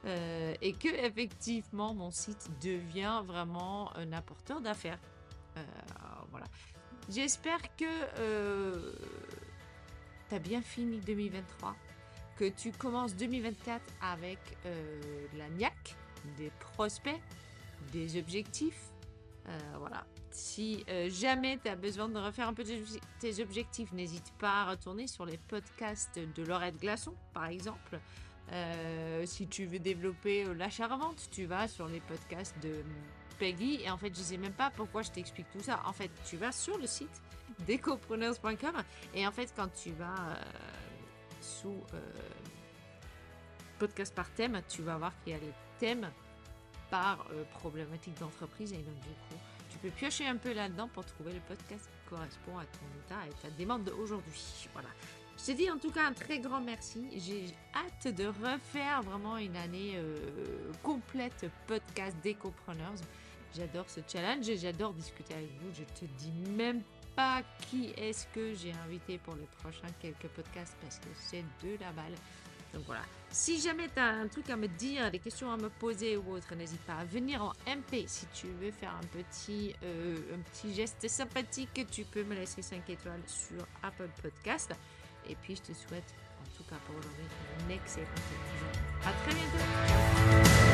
Euh, et que effectivement mon site devient vraiment un apporteur d'affaires. Euh, voilà. J'espère que euh, tu as bien fini 2023, que tu commences 2024 avec la niaque, des prospects, des objectifs. voilà. Si jamais tu as besoin de refaire un peu tes objectifs, n'hésite pas à retourner sur les podcasts de Laurette Glaçon, par exemple. Euh, si tu veux développer euh, l'achat-revente, tu vas sur les podcasts de Peggy. Et en fait, je sais même pas pourquoi je t'explique tout ça. En fait, tu vas sur le site decopreneurs.com et en fait, quand tu vas euh, sous podcast par thème, tu vas voir qu'il y a les thèmes par problématique d'entreprise. Et donc, du coup, tu peux piocher un peu là-dedans pour trouver le podcast qui correspond à ton état et ta demande d'aujourd'hui. Voilà. Je te dis en tout cas un très grand merci. J'ai hâte de refaire vraiment une année euh, complète podcast d'Ecopreneurs. J'adore ce challenge et j'adore discuter avec vous. Je te dis même pas qui est-ce que j'ai invité pour les prochains quelques podcasts parce que c'est de la balle. Donc voilà. Si jamais tu as un truc à me dire, des questions à me poser ou autre, n'hésite pas à venir en MP. Si tu veux faire un petit, euh, un petit geste sympathique, tu peux me laisser 5 étoiles sur Apple Podcast. Et puis, je te souhaite, en tout cas pour aujourd'hui, une excellente journée. À très bientôt.